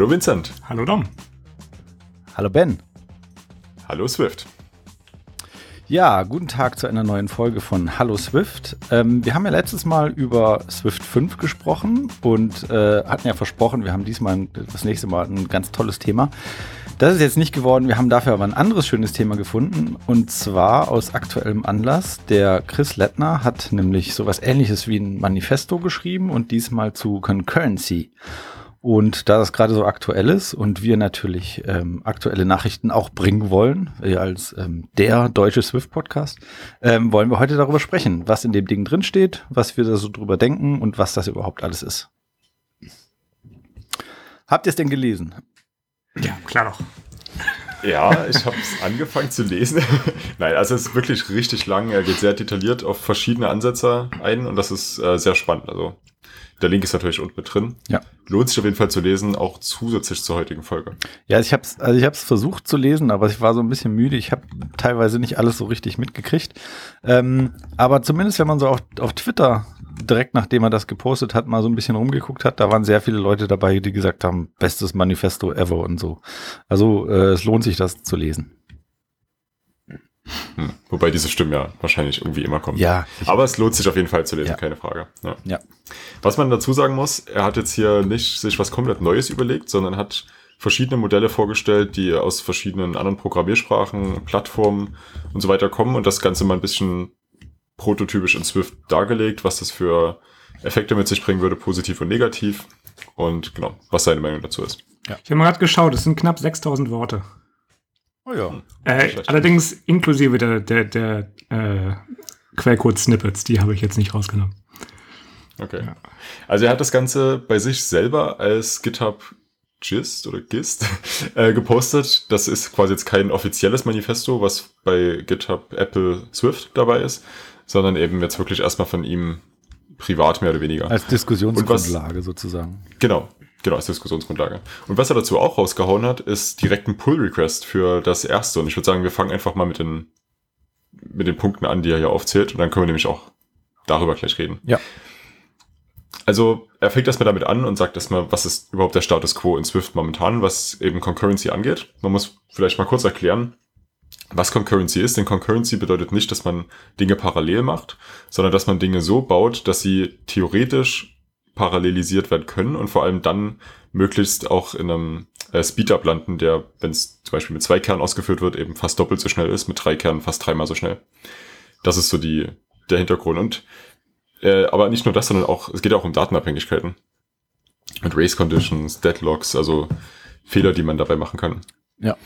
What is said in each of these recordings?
Hallo Vincent. Hallo Dom. Hallo Ben. Hallo Swift. Ja, guten Tag zu einer neuen Folge von Hallo Swift. Ähm, wir haben ja letztes Mal über Swift 5 gesprochen und äh, hatten ja versprochen, wir haben diesmal das nächste Mal ein ganz tolles Thema. Das ist jetzt nicht geworden, wir haben dafür aber ein anderes schönes Thema gefunden und zwar aus aktuellem Anlass. Der Chris Lettner hat nämlich sowas ähnliches wie ein Manifesto geschrieben und diesmal zu Concurrency. Und da das gerade so aktuell ist und wir natürlich ähm, aktuelle Nachrichten auch bringen wollen, äh, als ähm, der deutsche Swift-Podcast, ähm, wollen wir heute darüber sprechen, was in dem Ding drinsteht, was wir da so drüber denken und was das überhaupt alles ist. Habt ihr es denn gelesen? Ja, klar doch. Ja, ich habe es angefangen zu lesen. Nein, also es ist wirklich richtig lang. Er geht sehr detailliert auf verschiedene Ansätze ein und das ist äh, sehr spannend. Also der Link ist natürlich unten mit drin. Ja. Lohnt sich auf jeden Fall zu lesen, auch zusätzlich zur heutigen Folge. Ja, ich habe es also ich hab's versucht zu lesen, aber ich war so ein bisschen müde. Ich habe teilweise nicht alles so richtig mitgekriegt. Ähm, aber zumindest, wenn man so auf, auf Twitter direkt nachdem er das gepostet hat, mal so ein bisschen rumgeguckt hat, da waren sehr viele Leute dabei, die gesagt haben, bestes Manifesto ever und so. Also äh, es lohnt sich, das zu lesen. Hm. Wobei diese Stimmen ja wahrscheinlich irgendwie immer kommen. Ja. Aber es lohnt sich auf jeden Fall zu lesen, Ja. keine Frage. Ja. Ja. Was man dazu sagen muss, er hat jetzt hier nicht sich was komplett Neues überlegt, sondern hat verschiedene Modelle vorgestellt, die aus verschiedenen anderen Programmiersprachen, Plattformen und so weiter kommen und das Ganze mal ein bisschen prototypisch in Swift dargelegt, was das für Effekte mit sich bringen würde, positiv und negativ und genau, was seine Meinung dazu ist. Ich habe mal gerade geschaut, es sind knapp 6000 Worte. Oh ja. Äh, Schlecht. allerdings inklusive der, der, der äh, Quellcode-Snippets, die habe ich jetzt nicht rausgenommen. Okay. Ja. Also er hat das Ganze bei sich selber als GitHub Gist oder Gist äh, gepostet. Das ist quasi jetzt kein offizielles Manifesto, was bei GitHub Apple Swift dabei ist, sondern eben jetzt wirklich erstmal von ihm privat mehr oder weniger. Als Diskussionsgrundlage sozusagen. Genau, genau, als Diskussionsgrundlage. Und was er dazu auch rausgehauen hat, ist direkt ein Pull-Request für das erste. Und ich würde sagen, wir fangen einfach mal mit den, mit den Punkten an, die er hier aufzählt. Und dann können wir nämlich auch darüber gleich reden. Ja. Also er fängt erstmal damit an und sagt erstmal, was ist überhaupt der Status quo in Swift momentan, was eben Concurrency angeht. Man muss vielleicht mal kurz erklären, was Concurrency ist, denn Concurrency bedeutet nicht, dass man Dinge parallel macht, sondern dass man Dinge so baut, dass sie theoretisch parallelisiert werden können und vor allem dann möglichst auch in einem äh, Speedup landen, der, wenn es zum Beispiel mit zwei Kernen ausgeführt wird, eben fast doppelt so schnell ist, mit drei Kernen fast dreimal so schnell. Das ist so die, der Hintergrund. Und äh, aber nicht nur das, sondern auch, es geht auch um Datenabhängigkeiten. Und Race Conditions, Deadlocks, also Fehler, die man dabei machen kann. Ja.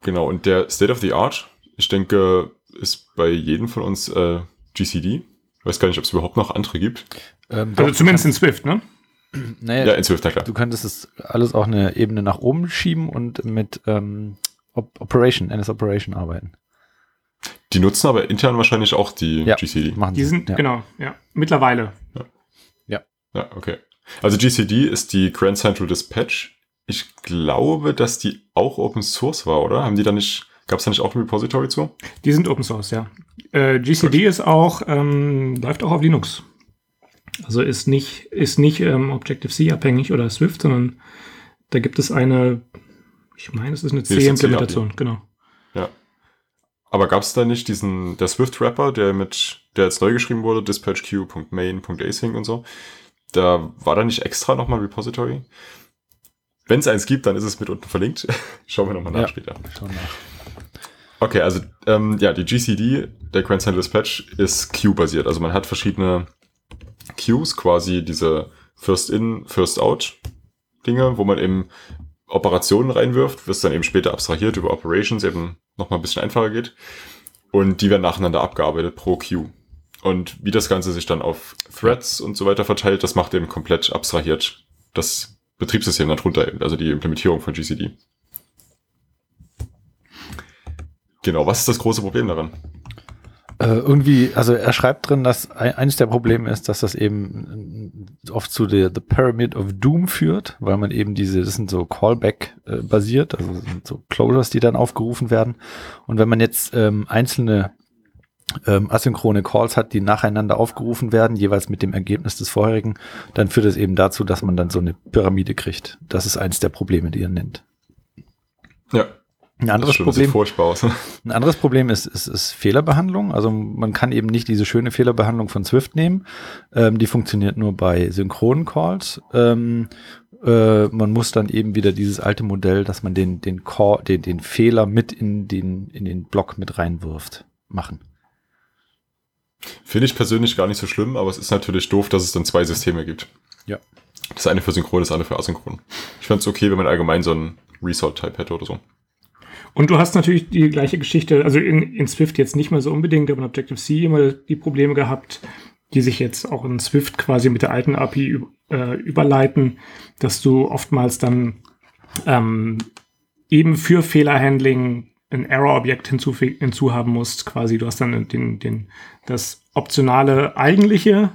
Genau, und der State of the Art, ich denke, ist bei jedem von uns äh, GCD. Ich weiß gar nicht, ob es überhaupt noch andere gibt. Ähm, Also doch, zumindest in Swift, ne? naja, Ja, in Swift, na klar. du könntest es alles auch eine Ebene nach oben schieben und mit ähm, Op Operation, NS Operation arbeiten. Die nutzen aber intern wahrscheinlich auch die Ja. GCD. Machen Die sind, ja. genau, ja. Mittlerweile. Ja, okay. Also GCD ist die Grand Central Dispatch. Ich glaube, dass die auch Open Source war, oder? Haben die da nicht, gab es da nicht auch ein Repository zu? Die sind Open Source, ja. Äh, GCD ist auch, ähm, läuft auch auf Linux. Also ist nicht, ist nicht ähm, Objective-C abhängig oder Swift, sondern da gibt es eine, ich meine, es ist eine C-Implementation, genau. Ja. Aber gab es da nicht diesen, der Swift-Wrapper, der mit, der jetzt neu geschrieben wurde, dispatchq.main.async und so? Da war da nicht extra nochmal ein Repository? Wenn es eins gibt, dann ist es mit unten verlinkt. Schauen wir nochmal nach Ja. später. Schon nach. Okay, also ähm, ja, die GCD, der Grand Central Dispatch, ist Queue-basiert. Also man hat verschiedene Queues, quasi diese First-In, First-Out-Dinge, wo man eben Operationen reinwirft, was dann eben später abstrahiert über Operations eben nochmal ein bisschen einfacher geht. Und die werden nacheinander abgearbeitet pro Queue. Und wie das Ganze sich dann auf Threads und so weiter verteilt, das macht eben komplett abstrahiert das Betriebssystem darunter eben, also die Implementierung von GCD. Genau, was ist das große Problem daran? Äh, irgendwie, also er schreibt drin, dass ein, eines der Probleme ist, dass das eben oft zu der The Pyramid of Doom führt, weil man eben diese, das sind so Callback äh, basiert, also so Closures, die dann aufgerufen werden. Und wenn man jetzt ähm, einzelne ähm, asynchrone Calls hat, die nacheinander aufgerufen werden, jeweils mit dem Ergebnis des vorherigen, dann führt es eben dazu, dass man dann so eine Pyramide kriegt. Das ist eins der Probleme, die er nennt. Ja. Ein anderes, Problem, ein anderes Problem ist, ist, ist Fehlerbehandlung. Also man kann eben nicht diese schöne Fehlerbehandlung von Swift nehmen. Ähm, die funktioniert nur bei synchronen Calls. Ähm, äh, man muss dann eben wieder dieses alte Modell, dass man den, den, Call, den, den Fehler mit in den, in den Block mit reinwirft, machen. Finde ich persönlich gar nicht so schlimm, aber es ist natürlich doof, dass es dann zwei Systeme gibt. Ja. Das eine für Synchron, das andere für Asynchron. Ich fände es okay, wenn man allgemein so einen Resort-Type hätte oder so. Und du hast natürlich die gleiche Geschichte, also in, in Swift jetzt nicht mehr so unbedingt, aber in Objective-C immer die Probleme gehabt, die sich jetzt auch in Swift quasi mit der alten API äh, überleiten, dass du oftmals dann ähm, eben für Fehlerhandling ein Error-Objekt hinzu, hinzuhaben musst. Quasi, du hast dann den, den, das optionale eigentliche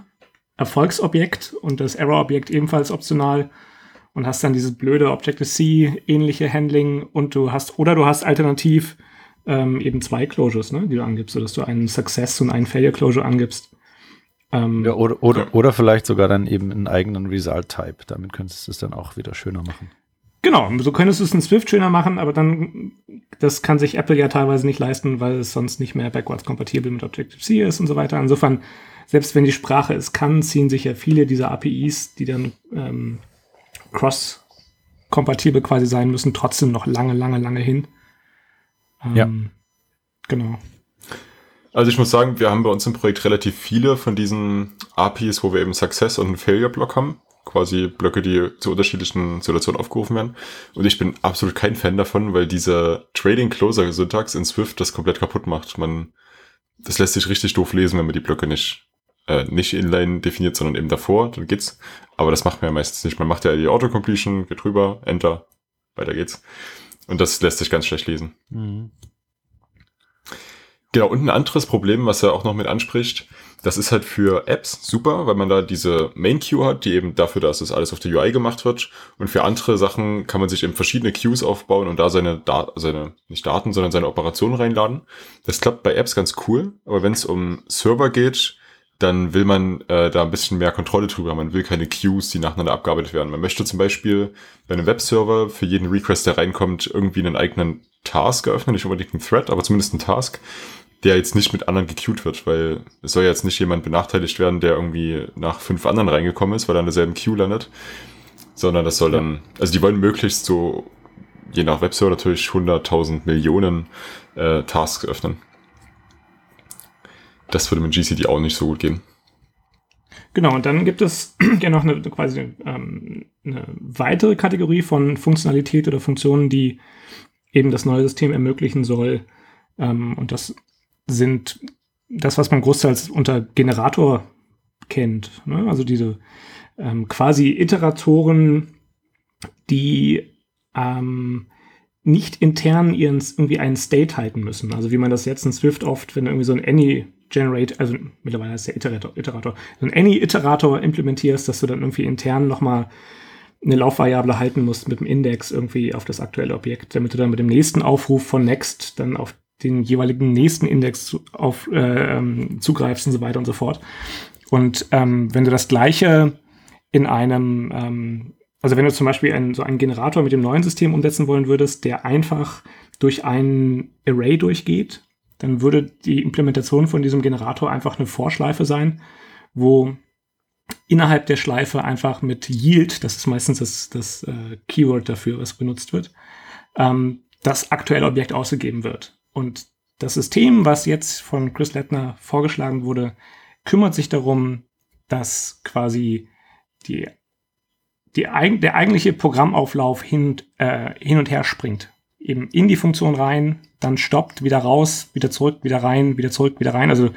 Erfolgsobjekt und das Error-Objekt ebenfalls optional und hast dann dieses blöde Objective-C ähnliche Handling und du hast, oder du hast alternativ ähm, eben zwei Closures, ne, die du angibst, sodass du einen Success und einen Failure Closure angibst. Ähm, ja, oder, oder, oder vielleicht sogar dann eben einen eigenen Result-Type. Damit könntest du es dann auch wieder schöner machen. Genau, so könntest du es in Swift schöner machen, aber dann, das kann sich Apple ja teilweise nicht leisten, weil es sonst nicht mehr backwards kompatibel mit Objective-C ist und so weiter. Insofern, selbst wenn die Sprache es kann, ziehen sich ja viele dieser APIs, die dann ähm, cross-kompatibel quasi sein müssen, trotzdem noch lange, lange, lange hin. Ähm, ja. Genau. Also ich muss sagen, wir haben bei uns im Projekt relativ viele von diesen APIs, wo wir eben Success und einen Failure-Block haben quasi Blöcke, die zu unterschiedlichen Situationen aufgerufen werden. Und ich bin absolut kein Fan davon, weil diese Trading Closer Syntax in Swift das komplett kaputt macht. Man, das lässt sich richtig doof lesen, wenn man die Blöcke nicht, äh, nicht inline definiert, sondern eben davor, dann geht's. Aber das macht man ja meistens nicht. Man macht ja die Autocompletion, geht rüber, Enter, weiter geht's. Und das lässt sich ganz schlecht lesen. Mhm. Genau, und ein anderes Problem, was er auch noch mit anspricht, das ist halt für Apps super, weil man da diese Main Queue hat, die eben dafür, dass das alles auf der UI gemacht wird. Und für andere Sachen kann man sich eben verschiedene Queues aufbauen und da seine, da seine nicht Daten, sondern seine Operationen reinladen. Das klappt bei Apps ganz cool, aber wenn es um Server geht, dann will man äh, da ein bisschen mehr Kontrolle drüber. Man will keine Queues, die nacheinander abgearbeitet werden. Man möchte zum Beispiel bei einem Webserver für jeden Request, der reinkommt, irgendwie einen eigenen Task eröffnen, nicht unbedingt einen Thread, aber zumindest einen Task der jetzt nicht mit anderen gequeued wird, weil es soll jetzt nicht jemand benachteiligt werden, der irgendwie nach fünf anderen reingekommen ist, weil er in derselben Queue landet, sondern das soll dann, also die wollen möglichst so, je nach Webserver natürlich 100.000 Millionen äh, Tasks öffnen. Das würde mit GCD auch nicht so gut gehen. Genau, und dann gibt es ja noch eine quasi ähm, eine weitere Kategorie von Funktionalität oder Funktionen, die eben das neue System ermöglichen soll. Ähm, und das sind das, was man großteils unter Generator kennt. Ne? Also diese ähm, quasi Iteratoren, die ähm, nicht intern ihren irgendwie einen State halten müssen. Also wie man das jetzt in Swift oft, wenn irgendwie so ein Any Generate, also mittlerweile ist der Iterator, Iterator, so ein Any Iterator implementierst, dass du dann irgendwie intern nochmal eine Laufvariable halten musst mit dem Index irgendwie auf das aktuelle Objekt, damit du dann mit dem nächsten Aufruf von Next dann auf den jeweiligen nächsten Index auf, äh, ähm, zugreifst und so weiter und so fort. Und ähm, wenn du das gleiche in einem, ähm, also wenn du zum Beispiel einen, so einen Generator mit dem neuen System umsetzen wollen würdest, der einfach durch ein Array durchgeht, dann würde die Implementation von diesem Generator einfach eine Vorschleife sein, wo innerhalb der Schleife einfach mit Yield, das ist meistens das, das äh, Keyword dafür, was benutzt wird, ähm, das aktuelle Objekt ausgegeben wird. Und das System, was jetzt von Chris Lettner vorgeschlagen wurde, kümmert sich darum, dass quasi die, die, der eigentliche Programmauflauf hin, äh, hin und her springt. Eben in die Funktion rein, dann stoppt, wieder raus, wieder zurück, wieder rein, wieder zurück, wieder rein. Also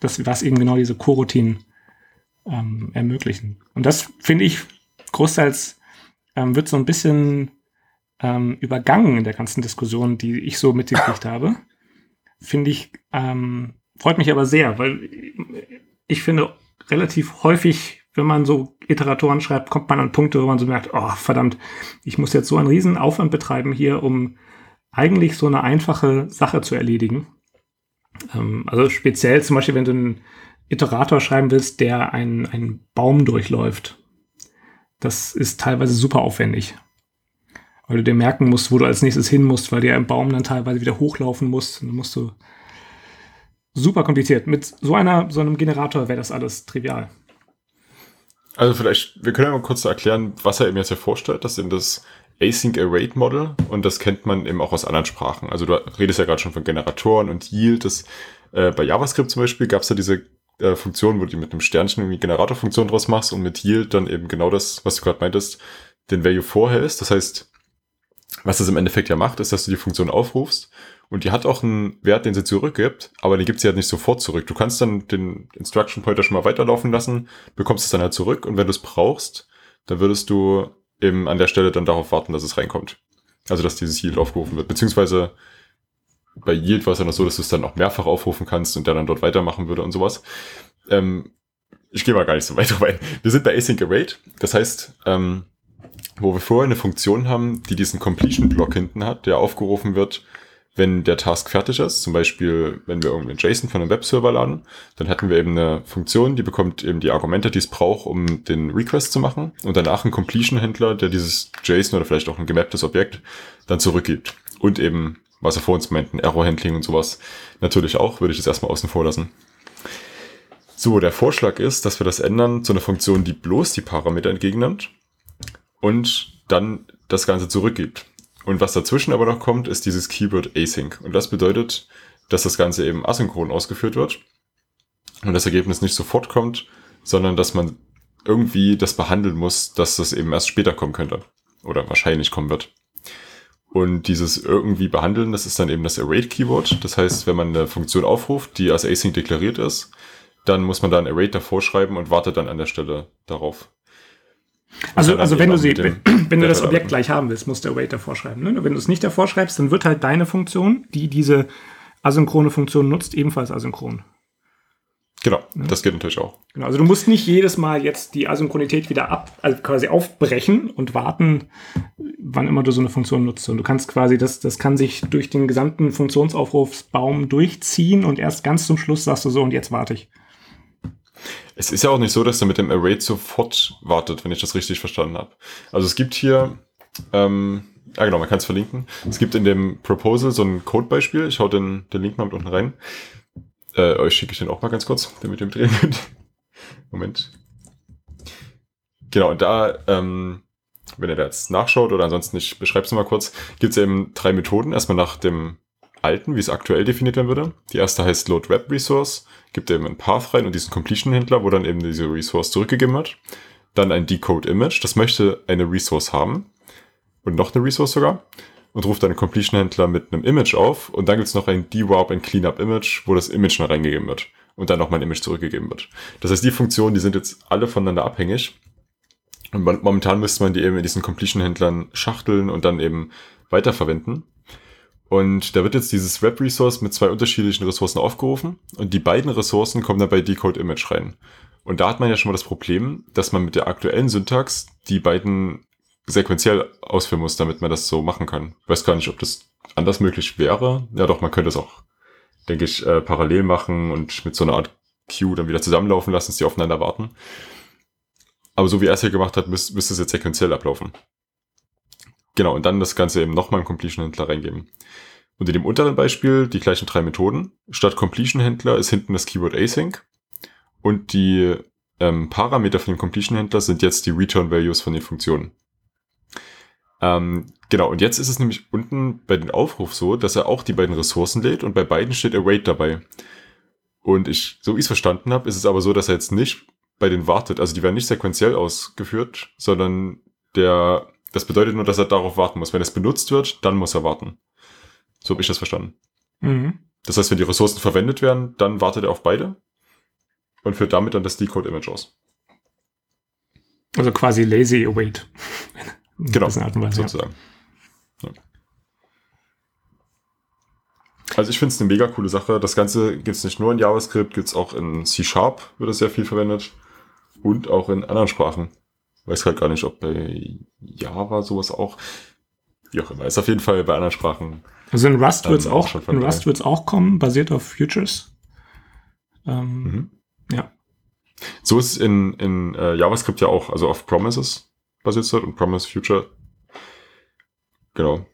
das, was eben genau diese Coroutine ähm, ermöglichen. Und das finde ich großteils ähm, wird so ein bisschen ähm, übergangen in der ganzen Diskussion, die ich so mitgekriegt habe. Finde ich, ähm, freut mich aber sehr, weil ich finde, relativ häufig, wenn man so Iteratoren schreibt, kommt man an Punkte, wo man so merkt, oh verdammt, ich muss jetzt so einen riesen Aufwand betreiben hier, um eigentlich so eine einfache Sache zu erledigen. Ähm, also speziell zum Beispiel, wenn du einen Iterator schreiben willst, der einen, einen Baum durchläuft. Das ist teilweise super aufwendig. Weil du dir merken musst, wo du als nächstes hin musst, weil der im Baum dann teilweise wieder hochlaufen muss. Dann musst du super kompliziert. Mit so einer, so einem Generator wäre das alles trivial. Also vielleicht, wir können ja mal kurz erklären, was er eben jetzt hier vorstellt. Das sind das Async Await Model und das kennt man eben auch aus anderen Sprachen. Also du redest ja gerade schon von Generatoren und Yield. Das, äh, bei JavaScript zum Beispiel gab es ja diese äh, Funktion, wo du mit einem Sternchen irgendwie Generatorfunktion draus machst und mit Yield dann eben genau das, was du gerade meintest, den Value vorhältst. Das heißt, was das im Endeffekt ja macht, ist, dass du die Funktion aufrufst und die hat auch einen Wert, den sie zurückgibt, aber den gibt sie halt nicht sofort zurück. Du kannst dann den Instruction Pointer schon mal weiterlaufen lassen, bekommst es dann halt zurück und wenn du es brauchst, dann würdest du eben an der Stelle dann darauf warten, dass es reinkommt. Also, dass dieses Yield aufgerufen wird. Beziehungsweise bei Yield war es ja noch so, dass du es dann auch mehrfach aufrufen kannst und der dann dort weitermachen würde und sowas. Ähm, ich gehe mal gar nicht so weit rein. Wir sind bei Async Await. Das heißt, ähm, wo wir vorher eine Funktion haben, die diesen Completion-Block hinten hat, der aufgerufen wird, wenn der Task fertig ist. Zum Beispiel, wenn wir irgendwie JSON von einem Webserver laden, dann hätten wir eben eine Funktion, die bekommt eben die Argumente, die es braucht, um den Request zu machen. Und danach ein Completion-Händler, der dieses JSON oder vielleicht auch ein gemapptes Objekt dann zurückgibt. Und eben, was er vor uns meinten, Error-Handling und sowas. Natürlich auch, würde ich das erstmal außen vor lassen. So, der Vorschlag ist, dass wir das ändern zu einer Funktion, die bloß die Parameter entgegennimmt und dann das Ganze zurückgibt. Und was dazwischen aber noch kommt, ist dieses Keyword Async. Und das bedeutet, dass das Ganze eben asynchron ausgeführt wird und das Ergebnis nicht sofort kommt, sondern dass man irgendwie das behandeln muss, dass das eben erst später kommen könnte oder wahrscheinlich kommen wird. Und dieses irgendwie behandeln, das ist dann eben das Await Keyword. Das heißt, wenn man eine Funktion aufruft, die als Async deklariert ist, dann muss man da ein Await davor schreiben und wartet dann an der Stelle darauf. Also, also wenn du sie, wenn, wenn du das Objekt gleich haben willst, musst du Await davor schreiben. Ne? Wenn du es nicht davor schreibst, dann wird halt deine Funktion, die diese asynchrone Funktion nutzt, ebenfalls asynchron. Genau, ja. das geht natürlich auch. Genau, also du musst nicht jedes Mal jetzt die Asynchronität wieder ab, also quasi aufbrechen und warten, wann immer du so eine Funktion nutzt. Und du kannst quasi, das, das kann sich durch den gesamten Funktionsaufrufsbaum durchziehen und erst ganz zum Schluss sagst du so, und jetzt warte ich. Es ist ja auch nicht so, dass er mit dem Array sofort wartet, wenn ich das richtig verstanden habe. Also es gibt hier, ähm, ja genau, man kann es verlinken. Es gibt in dem Proposal so ein Codebeispiel. Ich hau den, den Link mal mit unten rein. Äh, euch schicke ich den auch mal ganz kurz, damit ihr mitreden könnt. Moment. Genau, und da, ähm, wenn ihr da jetzt nachschaut oder ansonsten, ich beschreibe es mal kurz, gibt es eben drei Methoden. Erstmal nach dem alten, wie es aktuell definiert werden würde. Die erste heißt Load Web Resource, gibt eben einen Path rein und diesen Completion-Händler, wo dann eben diese Resource zurückgegeben wird. Dann ein Decode Image, das möchte eine Resource haben und noch eine Resource sogar und ruft dann einen Completion-Händler mit einem Image auf und dann gibt es noch ein DWARP und Cleanup Image, wo das Image noch reingegeben wird und dann nochmal ein Image zurückgegeben wird. Das heißt, die Funktionen, die sind jetzt alle voneinander abhängig und momentan müsste man die eben in diesen Completion-Händlern schachteln und dann eben weiterverwenden. Und da wird jetzt dieses Web-Resource mit zwei unterschiedlichen Ressourcen aufgerufen und die beiden Ressourcen kommen dann bei Decode Image rein. Und da hat man ja schon mal das Problem, dass man mit der aktuellen Syntax die beiden sequenziell ausführen muss, damit man das so machen kann. Ich weiß gar nicht, ob das anders möglich wäre. Ja doch, man könnte es auch, denke ich, äh, parallel machen und mit so einer Art Queue dann wieder zusammenlaufen lassen, dass die aufeinander warten. Aber so wie er es hier gemacht hat, müsste müsste es jetzt sequenziell ablaufen. Genau, und dann das Ganze eben nochmal im Completion-Händler reingeben. Und in dem unteren Beispiel die gleichen drei Methoden. Statt Completion-Händler ist hinten das Keyword Async. Und die ähm, Parameter von dem Completion-Händler sind jetzt die Return-Values von den Funktionen. Ähm, genau, und jetzt ist es nämlich unten bei den Aufruf so, dass er auch die beiden Ressourcen lädt und bei beiden steht Await dabei. Und ich, so wie ich es verstanden habe, ist es aber so, dass er jetzt nicht bei den wartet. Also die werden nicht sequenziell ausgeführt, sondern der das bedeutet nur, dass er darauf warten muss. Wenn es benutzt wird, dann muss er warten. So habe ich das verstanden. Mhm. Das heißt, wenn die Ressourcen verwendet werden, dann wartet er auf beide und führt damit dann das Decode-Image aus. Also quasi lazy await. genau, Weise, sozusagen. Ja. Also ich finde es eine mega coole Sache. Das Ganze gibt es nicht nur in JavaScript, gibt es auch in C-Sharp, wird es sehr viel verwendet. Und auch in anderen Sprachen weiß halt gar nicht, ob bei Java sowas auch. wie auch immer. Ist auf jeden Fall bei anderen Sprachen. Also in Rust wird es auch, von in. Rust wird's auch kommen, basiert auf Futures. Ähm, Mhm. Ja. So ist in, in äh, JavaScript ja auch, also auf Promises basiert es dort und Promise Future. Genau.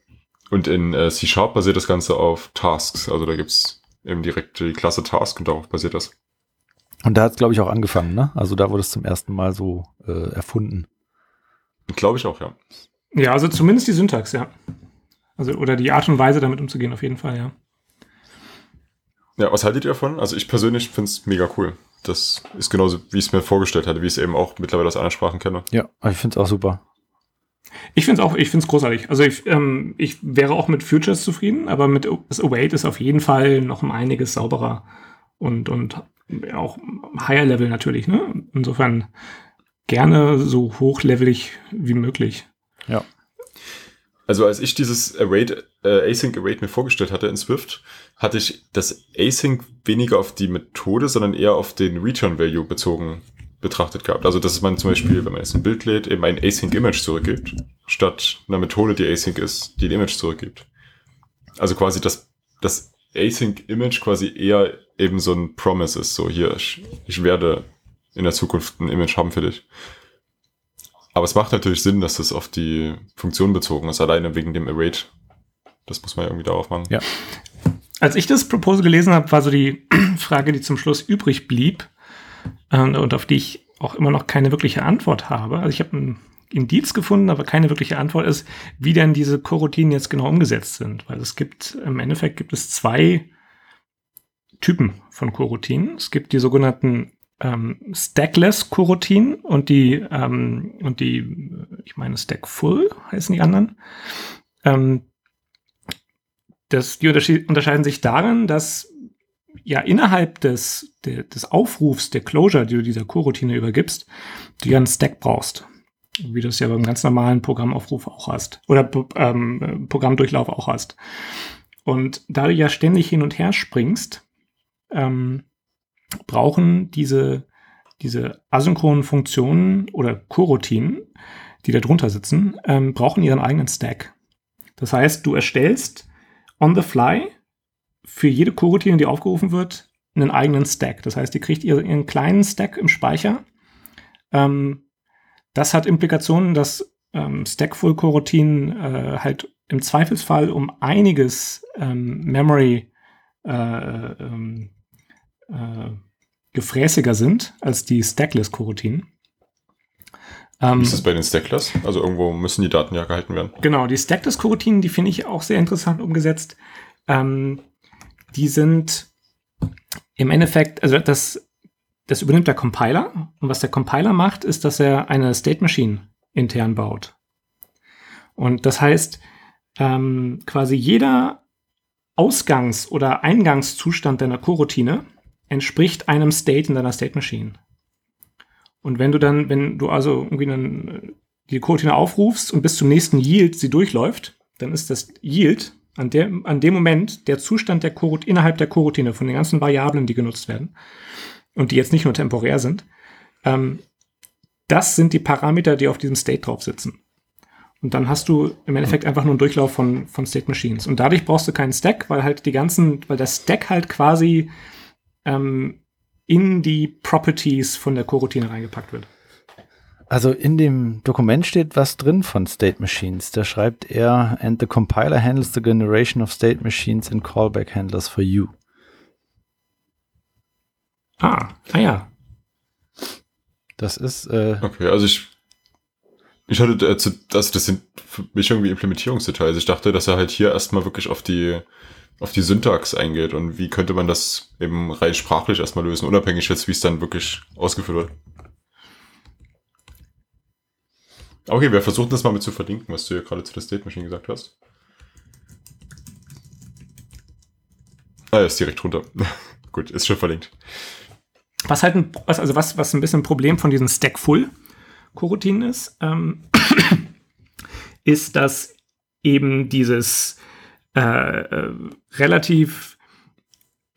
Und in äh, C Sharp basiert das Ganze auf Tasks. Also da gibt's eben direkt die Klasse Task und darauf basiert das. Und da hat es, glaube ich, auch angefangen, ne? Also da wurde es zum ersten Mal so äh, erfunden. Glaube ich auch, ja. Ja, also zumindest die Syntax, ja. Also, oder die Art und Weise, damit umzugehen, auf jeden Fall, ja. Ja, was haltet ihr davon? Also ich persönlich finde es mega cool. Das ist genauso, wie ich es mir vorgestellt hatte, wie ich es eben auch mittlerweile aus anderen Sprachen kenne. Ja, ich finde es auch super. Ich finde es auch, ich finde es großartig. Also ich, ähm, ich wäre auch mit Futures zufrieden, aber mit das Await ist auf jeden Fall noch um einiges sauberer und, und auch higher Level natürlich, ne? Insofern gerne so hochlevelig wie möglich. Also als ich dieses Await, äh, Async Await mir vorgestellt hatte in Swift, hatte ich das Async weniger auf die Methode, sondern eher auf den Return Value bezogen betrachtet gehabt. Also dass man zum Beispiel, wenn man jetzt ein Bild lädt, eben ein Async Image zurückgibt, statt einer Methode, die Async ist, die ein Image zurückgibt. Also quasi das, das Async Image quasi eher eben so ein Promise ist, so hier, ich, werde in der Zukunft ein Image haben für dich. Aber es macht natürlich Sinn, dass das auf die Funktion bezogen ist, alleine wegen dem Await. Das muss man ja irgendwie darauf machen. Ja. Als ich das Proposal gelesen habe, war so die Frage, die zum Schluss übrig blieb äh, und auf die ich auch immer noch keine wirkliche Antwort habe. Also ich habe einen Indiz gefunden, aber keine wirkliche Antwort ist, wie denn diese Coroutinen jetzt genau umgesetzt sind. Weil es gibt, im Endeffekt gibt es zwei Typen von Coroutinen. Es gibt die sogenannten ähm, Stackless Coroutinen und die, ähm, und die, ich meine Stackful heißen die anderen. Ähm, das, die unterschied- unterscheiden sich darin, dass ja innerhalb des, der, des Aufrufs, der Closure, die du dieser Coroutine übergibst, du ja einen Stack brauchst. Wie du es ja beim ganz normalen Programmaufruf auch hast. Oder ähm, Programmdurchlauf auch hast. Und da du ja ständig hin und her springst, ähm, brauchen diese, diese asynchronen Funktionen oder Coroutinen, die da drunter sitzen, ähm, brauchen ihren eigenen Stack. Das heißt, du erstellst on the fly für jede Coroutine, die aufgerufen wird, einen eigenen Stack. Das heißt, die kriegt ihren, kleinen Stack im Speicher. Ähm, das hat Implikationen, dass ähm, Stackful-Coroutinen äh, halt im Zweifelsfall um einiges ähm, Memory äh, ähm, äh, gefräßiger sind als die Stackless-Coroutinen. Ähm, ist das bei den Stackless? Also irgendwo müssen die Daten ja gehalten werden. Genau, die Stackless-Coroutinen, die finde ich auch sehr interessant umgesetzt. Ähm, die sind im Endeffekt, also das, das übernimmt der Compiler. Und was der Compiler macht, ist, dass er eine State Machine intern baut. Und das heißt, ähm, quasi jeder Ausgangs- oder Eingangszustand deiner Coroutine entspricht einem State in deiner State Machine. Und wenn du dann, wenn du also irgendwie einen, die Coroutine aufrufst und bis zum nächsten Yield sie durchläuft, dann ist das Yield an, der, an dem Moment der Zustand der Coroutine, innerhalb der Coroutine von den ganzen Variablen, die genutzt werden und die jetzt nicht nur temporär sind, ähm, das sind die Parameter, die auf diesem State drauf sitzen. Und dann hast du im Endeffekt einfach nur einen Durchlauf von, von State Machines. Und dadurch brauchst du keinen Stack, weil halt die ganzen, weil der Stack halt quasi ähm, in die Properties von der Coroutine reingepackt wird. Also in dem Dokument steht was drin von State Machines. Da schreibt er, and the compiler handles the generation of state machines and callback handlers for you. Ah, ah ja. Das ist, äh, Okay, also ich, ich hatte, äh, zu- also das sind für mich irgendwie Implementierungsdetails. Ich dachte, dass er halt hier erstmal wirklich auf die, auf die Syntax eingeht und wie könnte man das eben rein sprachlich erstmal lösen, unabhängig jetzt, wie es dann wirklich ausgeführt wird. Okay, wir versuchen das mal mit zu verlinken, was du hier gerade zu der State Machine gesagt hast. Ah, ja, ist direkt runter. Gut, ist schon verlinkt. Was halt ein, was, also was, was ein bisschen ein Problem von diesen Stack-Full-Coroutinen ist, ähm, ist, dass eben dieses äh, äh, relativ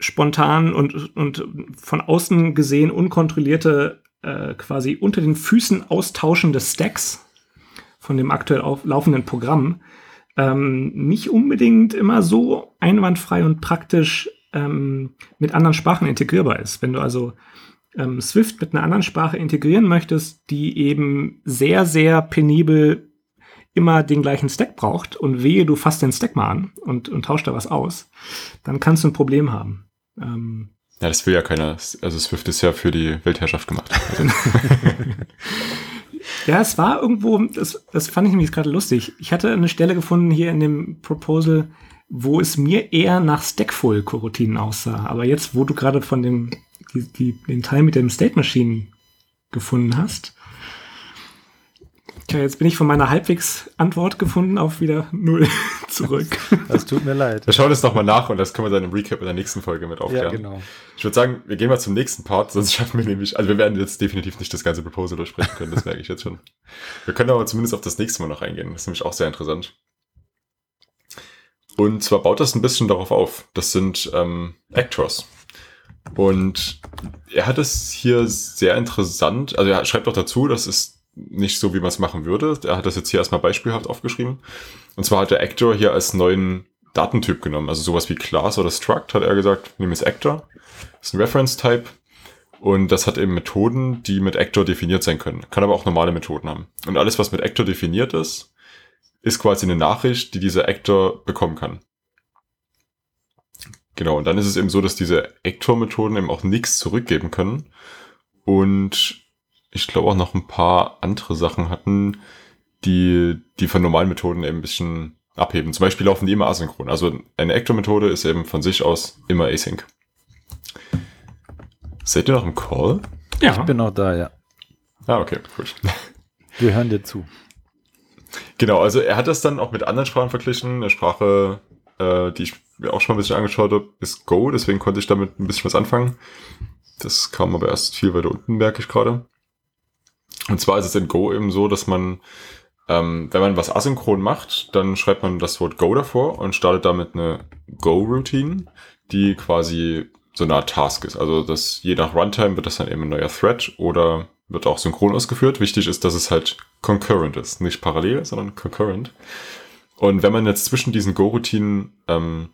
spontan und, und von außen gesehen unkontrollierte äh, quasi unter den Füßen austauschen des Stacks von dem aktuell auf, laufenden Programm ähm, nicht unbedingt immer so einwandfrei und praktisch ähm, mit anderen Sprachen integrierbar ist. Wenn du also ähm, Swift mit einer anderen Sprache integrieren möchtest, die eben sehr, sehr penibel immer den gleichen Stack braucht und wehe, du fasst den Stack mal an und, und tauscht da was aus, dann kannst du ein Problem haben. Ähm, ja, das will ja keiner. Also Swift ist ja für die Weltherrschaft gemacht. Also. ja, es war irgendwo, das, das fand ich nämlich gerade lustig. Ich hatte eine Stelle gefunden hier in dem Proposal, wo es mir eher nach Stackful-Coroutinen aussah. Aber jetzt, wo du gerade von dem, die, die, den Teil mit dem State Machine gefunden hast, Tja, jetzt bin ich von meiner halbwegs Antwort gefunden auf wieder null zurück. Das tut mir leid. Wir schauen es nochmal nach und das können wir dann im Recap in der nächsten Folge mit aufklären. Ja, genau. Ich würde sagen, wir gehen mal zum nächsten Part, sonst schaffen wir nämlich, also wir werden jetzt definitiv nicht das ganze Proposal durchsprechen können, das merke ich jetzt schon. Wir können aber zumindest auf das nächste Mal noch eingehen. Das ist nämlich auch sehr interessant. Und zwar baut das ein bisschen darauf auf. Das sind ähm, Actors. Und er hat es hier sehr interessant, also er schreibt auch dazu, das ist nicht so, wie man es machen würde. Er hat das jetzt hier erstmal beispielhaft aufgeschrieben. Und zwar hat der Actor hier als neuen Datentyp genommen. Also sowas wie Class oder Struct hat er gesagt, nehmen es Actor. Das ist ein Reference-Type. Und das hat eben Methoden, die mit Actor definiert sein können. Kann aber auch normale Methoden haben. Und alles, was mit Actor definiert ist, ist quasi eine Nachricht, die dieser Actor bekommen kann. Genau, und dann ist es eben so, dass diese Actor-Methoden eben auch nichts zurückgeben können. Und ich glaube auch noch ein paar andere Sachen hatten, die, die von normalen Methoden eben ein bisschen abheben. Zum Beispiel laufen die immer asynchron. Also eine Actor-Methode ist eben von sich aus immer async. Seid ihr noch im Call? Ja. Ich bin noch da, ja. Ah, okay, gut. Wir hören dir zu. Genau, also er hat das dann auch mit anderen Sprachen verglichen. Eine Sprache, äh, die ich mir auch schon mal ein bisschen angeschaut habe, ist Go, deswegen konnte ich damit ein bisschen was anfangen. Das kam aber erst viel weiter unten, merke ich gerade. Und zwar ist es in Go eben so, dass man, ähm, wenn man was asynchron macht, dann schreibt man das Wort Go davor und startet damit eine Go-Routine, die quasi so eine Art Task ist. Also das, je nach Runtime wird das dann eben ein neuer Thread oder wird auch synchron ausgeführt. Wichtig ist, dass es halt concurrent ist. Nicht parallel, sondern concurrent. Und wenn man jetzt zwischen diesen Go-Routinen ähm,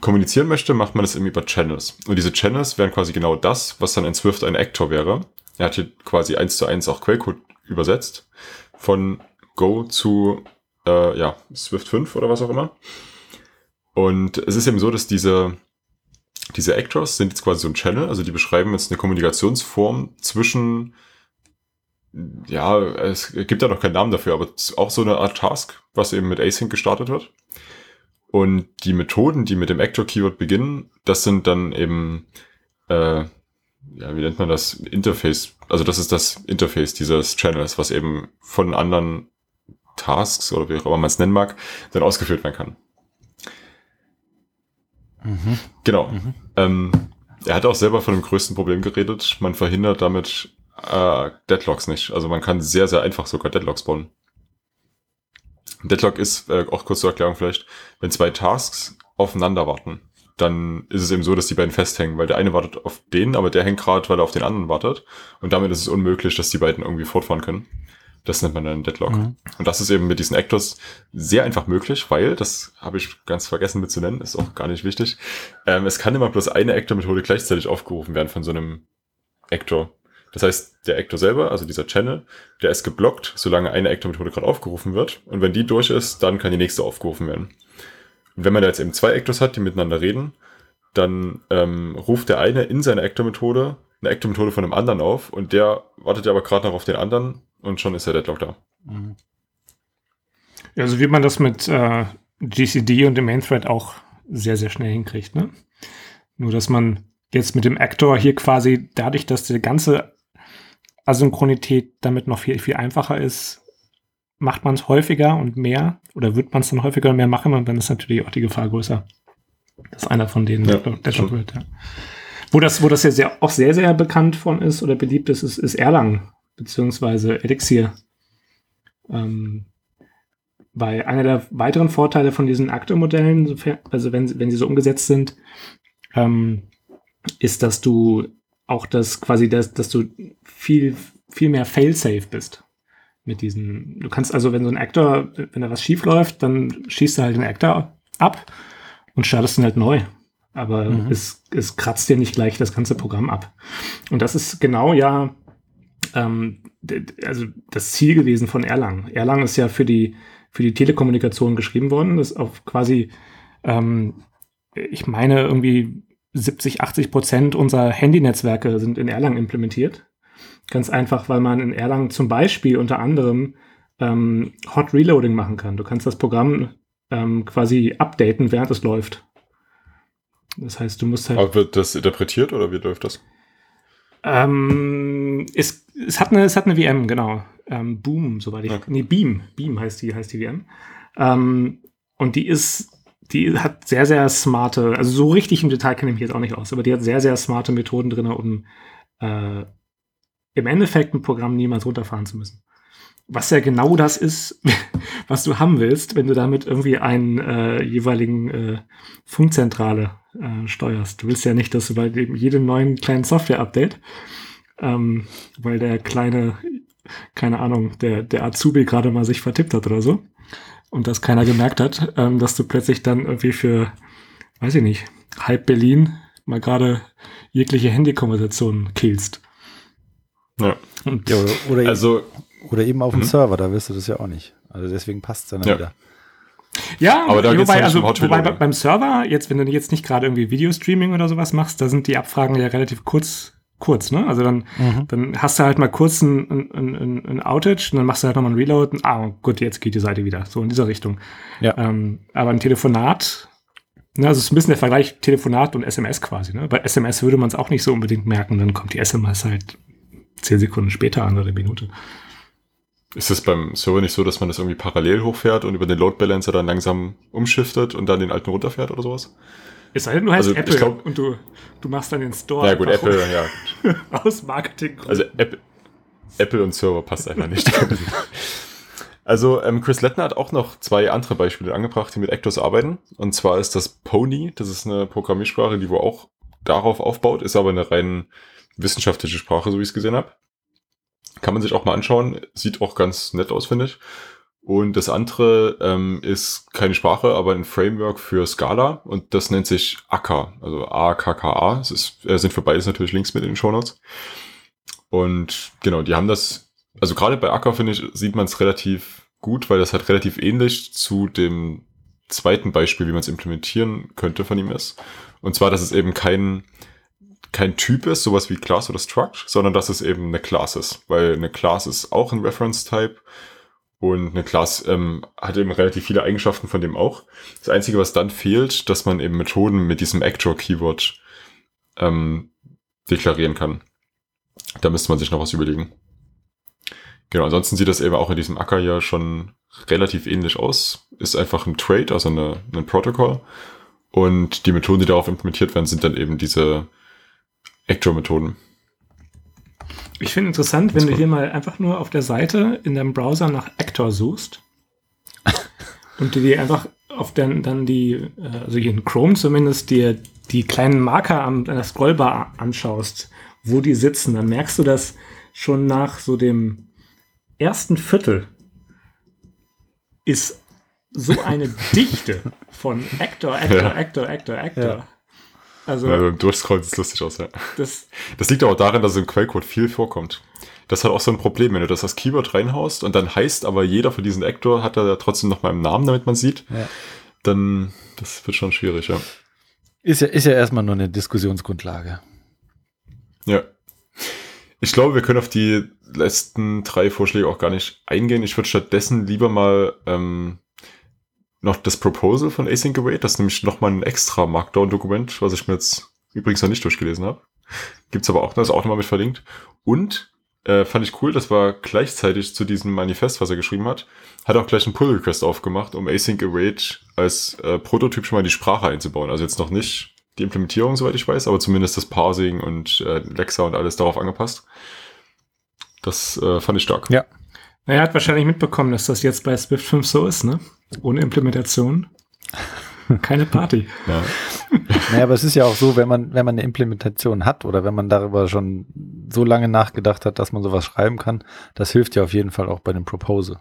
kommunizieren möchte, macht man das eben über Channels. Und diese Channels wären quasi genau das, was dann in Swift ein Actor wäre. Er hat hier quasi eins zu eins auch Quellcode übersetzt. Von Go zu äh, ja, Swift 5 oder was auch immer. Und es ist eben so, dass diese, diese Actors sind jetzt quasi so ein Channel, also die beschreiben jetzt eine Kommunikationsform zwischen, ja, es gibt ja noch keinen Namen dafür, aber auch so eine Art Task, was eben mit Async gestartet wird. Und die Methoden, die mit dem Actor-Keyword beginnen, das sind dann eben äh, ja, wie nennt man das? Interface. Also das ist das Interface dieses Channels, was eben von anderen Tasks oder wie auch immer man es nennen mag, dann ausgeführt werden kann. Mhm. Genau. Mhm. Ähm, er hat auch selber von dem größten Problem geredet. Man verhindert damit äh, Deadlocks nicht. Also man kann sehr, sehr einfach sogar Deadlocks bauen. Deadlock ist, äh, auch kurz zur Erklärung vielleicht, wenn zwei Tasks aufeinander warten dann ist es eben so, dass die beiden festhängen, weil der eine wartet auf den, aber der hängt gerade, weil er auf den anderen wartet. Und damit ist es unmöglich, dass die beiden irgendwie fortfahren können. Das nennt man dann Deadlock. Mhm. Und das ist eben mit diesen Actors sehr einfach möglich, weil, das habe ich ganz vergessen mit zu nennen, ist auch gar nicht wichtig, ähm, es kann immer bloß eine Actor-Methode gleichzeitig aufgerufen werden von so einem Actor. Das heißt, der Actor selber, also dieser Channel, der ist geblockt, solange eine Actor-Methode gerade aufgerufen wird. Und wenn die durch ist, dann kann die nächste aufgerufen werden. Wenn man da jetzt eben zwei Actors hat, die miteinander reden, dann ähm, ruft der eine in seine Actor-Methode eine Actor-Methode von einem anderen auf und der wartet ja aber gerade noch auf den anderen und schon ist der Deadlock da. Mhm. Also wie man das mit äh, GCD und dem Main-Thread auch sehr, sehr schnell hinkriegt. Ne? Nur, dass man jetzt mit dem Actor hier quasi dadurch, dass die ganze Asynchronität damit noch viel, viel einfacher ist, macht man es häufiger und mehr oder wird man es dann häufiger und mehr machen und dann ist natürlich auch die Gefahr größer, dass einer von denen ja, Deadlock wird. Ja. Wo das, wo das ja sehr, auch sehr, sehr bekannt von ist oder beliebt ist, ist, ist Erlang beziehungsweise Elixir. Ähm, weil einer der weiteren Vorteile von diesen Akte-Modellen, also wenn, wenn sie so umgesetzt sind, ähm, ist, dass du auch das quasi, das, dass du viel, viel mehr fail-safe bist. Mit diesen, du kannst also, wenn so ein Actor, wenn da was schief läuft, dann schießt du halt den Actor ab und startest ihn halt neu. Aber mhm. es, es kratzt dir nicht gleich das ganze Programm ab. Und das ist genau ja ähm, also das Ziel gewesen von Erlang. Erlang ist ja für die, für die Telekommunikation geschrieben worden, das ist auf quasi, ähm, ich meine, irgendwie 70, 80 Prozent unserer Handynetzwerke sind in Erlang implementiert. Ganz einfach, weil man in Erlang zum Beispiel unter anderem ähm, Hot Reloading machen kann. Du kannst das Programm ähm, quasi updaten, während es läuft. Das heißt, du musst halt. Aber wird das interpretiert oder wie läuft das? Ähm, es, es, hat eine, es hat eine VM, genau. Ähm, Boom, soweit ich. Okay. Nee, Beam. Beam heißt die, heißt die VM. Ähm, und die ist, die hat sehr, sehr smarte, also so richtig im Detail kenne ich mich jetzt auch nicht aus, aber die hat sehr, sehr smarte Methoden drin, um äh, im Endeffekt ein Programm niemals runterfahren zu müssen. Was ja genau das ist, was du haben willst, wenn du damit irgendwie einen äh, jeweiligen äh, Funkzentrale äh, steuerst. Du willst ja nicht, dass du bei jedem neuen kleinen Software-Update, ähm, weil der kleine, keine Ahnung, der, der Azubi gerade mal sich vertippt hat oder so und das keiner gemerkt hat, ähm, dass du plötzlich dann irgendwie für, weiß ich nicht, halb Berlin mal gerade jegliche Handykonversationen killst. Ja. Ja oder, oder, also, eben, oder eben auf dem mhm. Server, da wirst du das ja auch nicht. Also deswegen passt es dann ja. wieder. Ja, aber da wobei, also, wobei beim Server, jetzt, wenn du jetzt nicht gerade irgendwie Videostreaming oder sowas machst, da sind die Abfragen ja relativ kurz, kurz, ne? Also dann, mhm. dann hast du halt mal kurz ein, ein, ein, ein Outage und dann machst du halt nochmal ein Reload und ah, gut, jetzt geht die Seite wieder. So in dieser Richtung. Ja. Ähm, aber ein Telefonat, ne, also es ist ein bisschen der Vergleich Telefonat und SMS quasi, ne? Bei SMS würde man es auch nicht so unbedingt merken, dann kommt die SMS halt zehn Sekunden später an oder eine Minute. Ist es beim Server nicht so, dass man das irgendwie parallel hochfährt und über den Load Balancer dann langsam umschiftet und dann den alten runterfährt oder sowas? Es sei denn, du heißt also, Apple glaub, und du, du machst dann den Store. Ja, gut, Apple, ja. Aus Marketing. Also Apple, Apple und Server passt einfach nicht. also ähm, Chris Lettner hat auch noch zwei andere Beispiele angebracht, die mit Actors arbeiten. Und zwar ist das Pony, das ist eine Programmiersprache, die wo auch darauf aufbaut, ist aber eine rein wissenschaftliche Sprache, so wie ich es gesehen habe. Kann man sich auch mal anschauen. Sieht auch ganz nett aus, finde ich. Und das andere ähm, ist keine Sprache, aber ein Framework für Scala und das nennt sich Akka, also A-K-K-A. Es ist, äh, sind für beides natürlich Links mit in den Show Notes. Und genau, die haben das, also gerade bei Akka finde ich, sieht man es relativ gut, weil das halt relativ ähnlich zu dem zweiten Beispiel, wie man es implementieren könnte von ihm ist. Und zwar, dass es eben kein kein Typ ist, sowas wie Class oder Struct, sondern dass es eben eine Class ist, weil eine Class ist auch ein Reference-Type und eine Class ähm, hat eben relativ viele Eigenschaften von dem auch. Das Einzige, was dann fehlt, dass man eben Methoden mit diesem Actor-Keyword ähm, deklarieren kann. Da müsste man sich noch was überlegen. Genau, ansonsten sieht das eben auch in diesem Acker ja schon relativ ähnlich aus. Ist einfach ein Trade, also eine, ein Protokoll. Und die Methoden, die darauf implementiert werden, sind dann eben diese Actor-Methoden. Ich finde interessant, wenn du hier mal einfach nur auf der Seite in deinem Browser nach Actor suchst und du dir einfach auf den, dann die, äh, also hier in Chrome zumindest, dir die kleinen Marker an der Scrollbar anschaust, wo die sitzen, dann merkst du, dass schon nach so dem ersten Viertel ist so eine Dichte von Actor, Actor, ja. Actor, Actor, Actor. Ja. Also, ja, beim Durchscrollen sieht es lustig aus, ja. Das, das liegt aber auch daran, dass es im Quellcode viel vorkommt. Das hat auch so ein Problem, wenn du das als Keyword reinhaust und dann heißt aber jeder von diesen Actor hat er trotzdem noch mal im Namen, damit man sieht, ja. dann das wird schon schwierig, ja. Ist ja, ist ja erstmal nur eine Diskussionsgrundlage. Ja. Ich glaube, wir können auf die letzten drei Vorschläge auch gar nicht eingehen. Ich würde stattdessen lieber mal ähm, noch das Proposal von Async Await. Das ist nämlich nochmal ein extra Markdown-Dokument, was ich mir jetzt übrigens noch nicht durchgelesen habe. Gibt's aber auch, das ist auch nochmal mit verlinkt. Und äh, fand ich cool, das war gleichzeitig zu diesem Manifest, was er geschrieben hat, hat auch gleich einen Pull-Request aufgemacht, um Async Await als äh, Prototyp schon mal in die Sprache einzubauen. Also jetzt noch nicht die Implementierung, soweit ich weiß, aber zumindest das Parsing und äh, Lexa und alles darauf angepasst. Das äh, fand ich stark. Ja, er hat wahrscheinlich mitbekommen, dass das jetzt bei Swift 5 so ist, ne? Ohne Implementation. Keine Party. Ja. Naja, aber es ist ja auch so, wenn man, wenn man eine Implementation hat oder wenn man darüber schon so lange nachgedacht hat, dass man sowas schreiben kann, das hilft ja auf jeden Fall auch bei dem Proposal.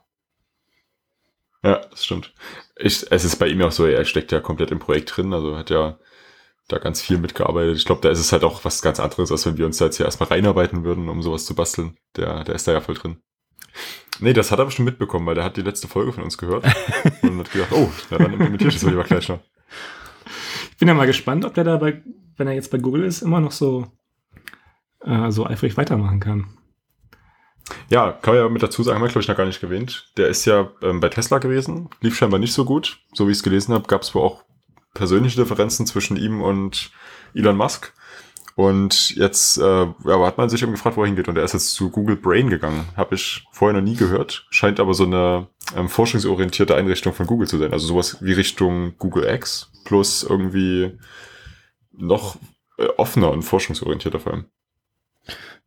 Ja, das stimmt. Ich, es ist bei ihm auch so, er steckt ja komplett im Projekt drin, also hat ja da ganz viel mitgearbeitet. Ich glaube, da ist es halt auch was ganz anderes, als wenn wir uns da jetzt hier erstmal reinarbeiten würden, um sowas zu basteln. Der, der ist da ja voll drin. Nee, das hat er bestimmt mitbekommen, weil der hat die letzte Folge von uns gehört und hat gedacht, oh, ja, dann implementiere ich das lieber gleich noch. Ich bin ja mal gespannt, ob der da bei, wenn er jetzt bei Google ist, immer noch so, äh, so eifrig weitermachen kann. Ja, kann man ja mit dazu sagen, haben wir, glaube ich, noch gar nicht erwähnt. Der ist ja ähm, bei Tesla gewesen, lief scheinbar nicht so gut. So wie ich es gelesen habe, gab es wohl auch persönliche Differenzen zwischen ihm und Elon Musk. Und jetzt äh, ja, hat man sich eben gefragt, wo er hingeht. Und er ist jetzt zu Google Brain gegangen. Habe ich vorher noch nie gehört. Scheint aber so eine ähm, forschungsorientierte Einrichtung von Google zu sein. Also sowas wie Richtung Google X plus irgendwie noch äh, offener und forschungsorientierter vor allem.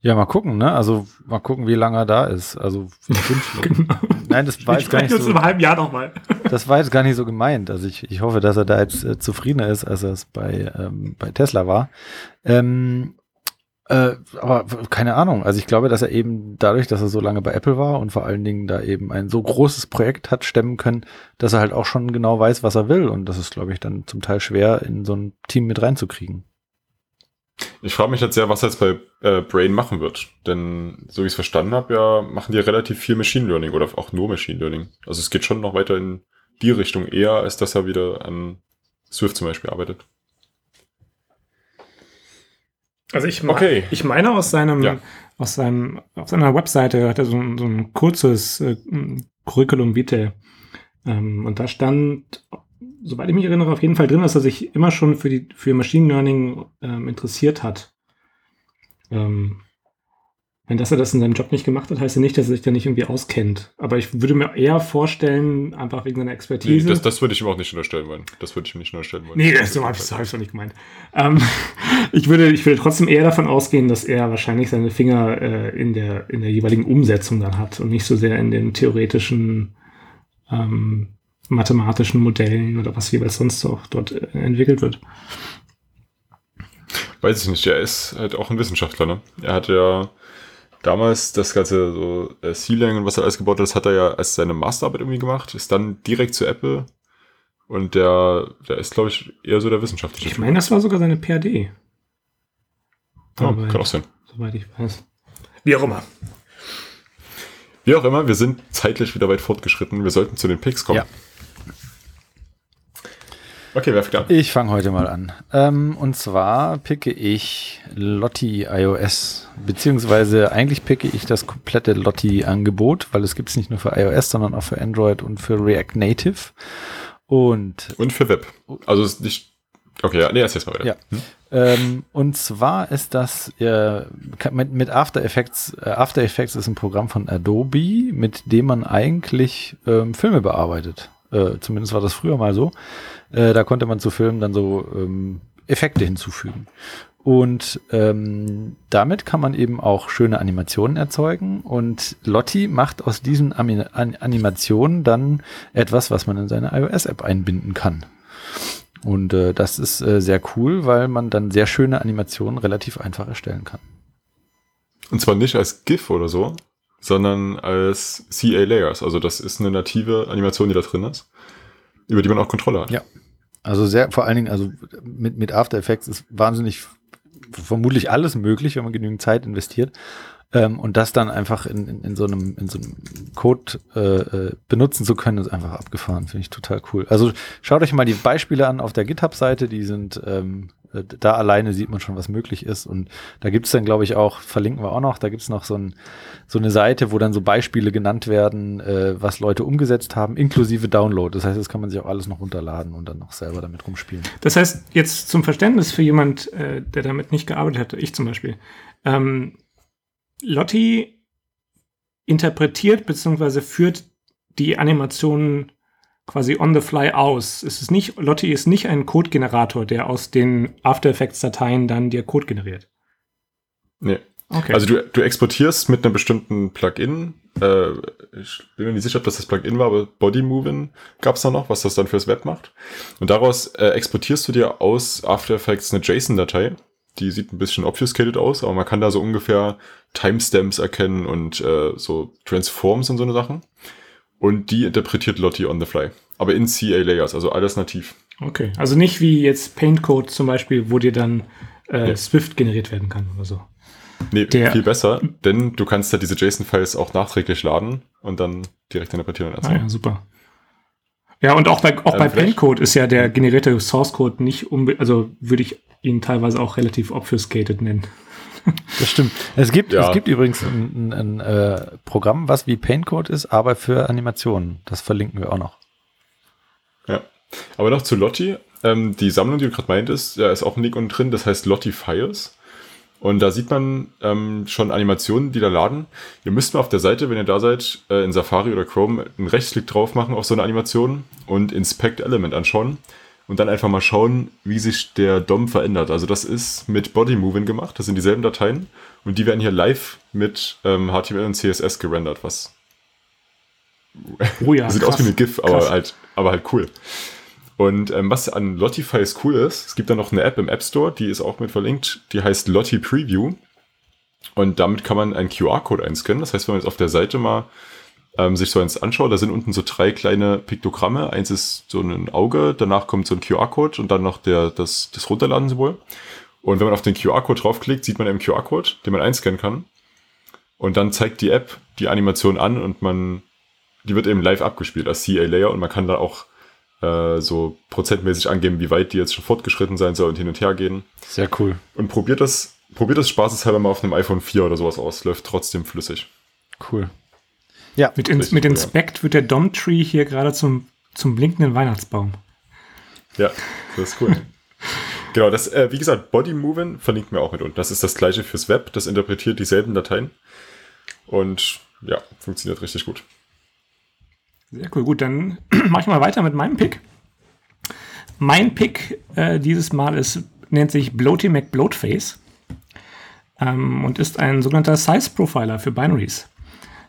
Ja, mal gucken, ne? Also mal gucken, wie lange er da ist. Also genau. nein, das war jetzt gar nicht so. im halben Jahr noch mal. das war jetzt gar nicht so gemeint. Also ich, ich hoffe, dass er da jetzt äh, zufriedener ist, als er es bei ähm, bei Tesla war. Ähm, äh, aber keine Ahnung. Also ich glaube, dass er eben dadurch, dass er so lange bei Apple war und vor allen Dingen da eben ein so großes Projekt hat stemmen können, dass er halt auch schon genau weiß, was er will. Und das ist, glaube ich, dann zum Teil schwer in so ein Team mit reinzukriegen. Ich frage mich jetzt sehr, was er jetzt bei äh, Brain machen wird. Denn so wie ich es verstanden habe, ja, machen die relativ viel Machine Learning oder auch nur Machine Learning. Also es geht schon noch weiter in die Richtung eher, als dass er wieder an Swift zum Beispiel arbeitet. Also ich, okay. ich meine aus seinem, ja. aus seinem, auf seiner Webseite hat er so, ein, so ein kurzes äh, Curriculum Vitae. Ähm, und da stand soweit ich mich erinnere, auf jeden Fall drin, dass er sich immer schon für, die, für Machine Learning ähm, interessiert hat. Ähm, wenn dass er das in seinem Job nicht gemacht hat, heißt ja nicht, dass er sich da nicht irgendwie auskennt. Aber ich würde mir eher vorstellen, einfach wegen seiner Expertise. Nee, das, das würde ich ihm auch nicht unterstellen wollen. Das würde ich ihm nicht unterstellen wollen. Nee, das, so habe ich doch nicht gemeint. Ähm, ich, würde, ich würde trotzdem eher davon ausgehen, dass er wahrscheinlich seine Finger äh, in, der, in der jeweiligen Umsetzung dann hat und nicht so sehr in den theoretischen ähm, mathematischen Modellen oder was jeweils sonst auch dort äh, entwickelt wird. Weiß ich nicht, er ist halt auch ein Wissenschaftler, ne? Er hat ja damals das ganze so äh, C-Lang und was er alles gebaut hat, das hat er ja als seine Masterarbeit irgendwie gemacht, ist dann direkt zu Apple und der, der ist, glaube ich, eher so der wissenschaftliche. Ich meine, das war sogar seine PhD. Oh, kann auch sein. Soweit ich weiß. Wie auch immer. Wie auch immer, wir sind zeitlich wieder weit fortgeschritten. Wir sollten zu den Picks kommen. Ja. Okay, wer fängt an? Ich fange heute mal an. Ähm, und zwar picke ich Lotti iOS, beziehungsweise eigentlich picke ich das komplette Lotti-Angebot, weil es gibt es nicht nur für iOS, sondern auch für Android und für React Native. Und, und für Web. Also ist nicht. Okay, ja, nee, erst mal weiter. Ja. Hm? Ähm, und zwar ist das äh, mit, mit After Effects. Äh, After Effects ist ein Programm von Adobe, mit dem man eigentlich ähm, Filme bearbeitet. Äh, zumindest war das früher mal so. Äh, da konnte man zu Filmen dann so ähm, Effekte hinzufügen. Und ähm, damit kann man eben auch schöne Animationen erzeugen. Und Lotti macht aus diesen Animationen dann etwas, was man in seine iOS-App einbinden kann. Und äh, das ist äh, sehr cool, weil man dann sehr schöne Animationen relativ einfach erstellen kann. Und zwar nicht als GIF oder so, sondern als CA Layers. Also das ist eine native Animation, die da drin ist, über die man auch Kontrolle hat. Ja. Also sehr, vor allen Dingen, also mit, mit After Effects ist wahnsinnig vermutlich alles möglich, wenn man genügend Zeit investiert. Ähm, und das dann einfach in, in, in, so einem, in so einem Code äh, äh, benutzen zu können, ist einfach abgefahren. Finde ich total cool. Also schaut euch mal die Beispiele an auf der GitHub-Seite, die sind ähm, äh, da alleine sieht man schon, was möglich ist. Und da gibt es dann, glaube ich, auch, verlinken wir auch noch, da gibt es noch so, ein, so eine Seite, wo dann so Beispiele genannt werden, äh, was Leute umgesetzt haben, inklusive Download. Das heißt, das kann man sich auch alles noch runterladen und dann noch selber damit rumspielen. Das heißt, jetzt zum Verständnis für jemand, äh, der damit nicht gearbeitet hat, ich zum Beispiel. Ähm, Lotti interpretiert bzw. führt die Animationen quasi on the fly aus. Es ist nicht, Lotti ist nicht ein Code-Generator, der aus den After Effects Dateien dann dir Code generiert. Nee. Okay. Also du, du exportierst mit einem bestimmten Plugin. Äh, ich bin mir nicht sicher, ob das das Plugin war, aber Body Moving gab es da noch, was das dann fürs Web macht. Und daraus äh, exportierst du dir aus After Effects eine JSON-Datei. Die sieht ein bisschen obfuscated aus, aber man kann da so ungefähr Timestamps erkennen und äh, so Transforms und so eine Sachen. Und die interpretiert Lottie on the fly. Aber in CA Layers, also alles nativ. Okay, also nicht wie jetzt Paint Code zum Beispiel, wo dir dann äh, ja. Swift generiert werden kann oder so. Nee, der, viel besser, denn du kannst ja diese JSON-Files auch nachträglich laden und dann direkt interpretieren. Ah, ja, super. Ja, und auch bei, auch ähm, bei Paintcode ist ja der generierte Source Code nicht unbedingt, also würde ich ihn teilweise auch relativ obfuscated nennen. Das stimmt. Es gibt, ja. es gibt übrigens ein, ein, ein äh, Programm, was wie Paintcode ist, aber für Animationen. Das verlinken wir auch noch. Ja. Aber noch zu Lotti. Ähm, die Sammlung, die du gerade meintest, da ist auch ein Link unten drin, das heißt Lotti Files. Und da sieht man ähm, schon Animationen, die da laden. Ihr müsst mal auf der Seite, wenn ihr da seid, äh, in Safari oder Chrome einen Rechtsklick drauf machen auf so eine Animation und Inspect Element anschauen und dann einfach mal schauen, wie sich der DOM verändert. Also das ist mit Body Moving gemacht, das sind dieselben Dateien und die werden hier live mit ähm, HTML und CSS gerendert, was oh ja, sieht krass, aus wie eine GIF, aber halt, aber halt cool. Und ähm, was an Lottify cool ist, es gibt da noch eine App im App Store, die ist auch mit verlinkt, die heißt Lotti Preview. Und damit kann man einen QR-Code einscannen. Das heißt, wenn man jetzt auf der Seite mal ähm, sich so eins anschaut, da sind unten so drei kleine Piktogramme. Eins ist so ein Auge, danach kommt so ein QR-Code und dann noch der, das, das Runterladen-Symbol. Und wenn man auf den QR-Code draufklickt, sieht man einen QR-Code, den man einscannen kann. Und dann zeigt die App die Animation an und man, die wird eben live abgespielt als CA-Layer und man kann da auch äh, so prozentmäßig angeben, wie weit die jetzt schon fortgeschritten sein soll und hin und her gehen. Sehr cool. Und probiert das, probiert das spaßeshalber mal auf einem iPhone 4 oder sowas aus. Läuft trotzdem flüssig. Cool. Ja. Mit, in, mit Inspect wird der Dom-Tree hier gerade zum, zum blinkenden Weihnachtsbaum. Ja, das ist cool. genau, das, äh, wie gesagt, Body Moving verlinkt mir auch mit unten. Das ist das gleiche fürs Web, das interpretiert dieselben Dateien. Und ja, funktioniert richtig gut. Sehr cool. Gut, dann mache ich mal weiter mit meinem Pick. Mein Pick äh, dieses Mal ist, nennt sich Bloaty McBloatface ähm, und ist ein sogenannter Size Profiler für Binaries.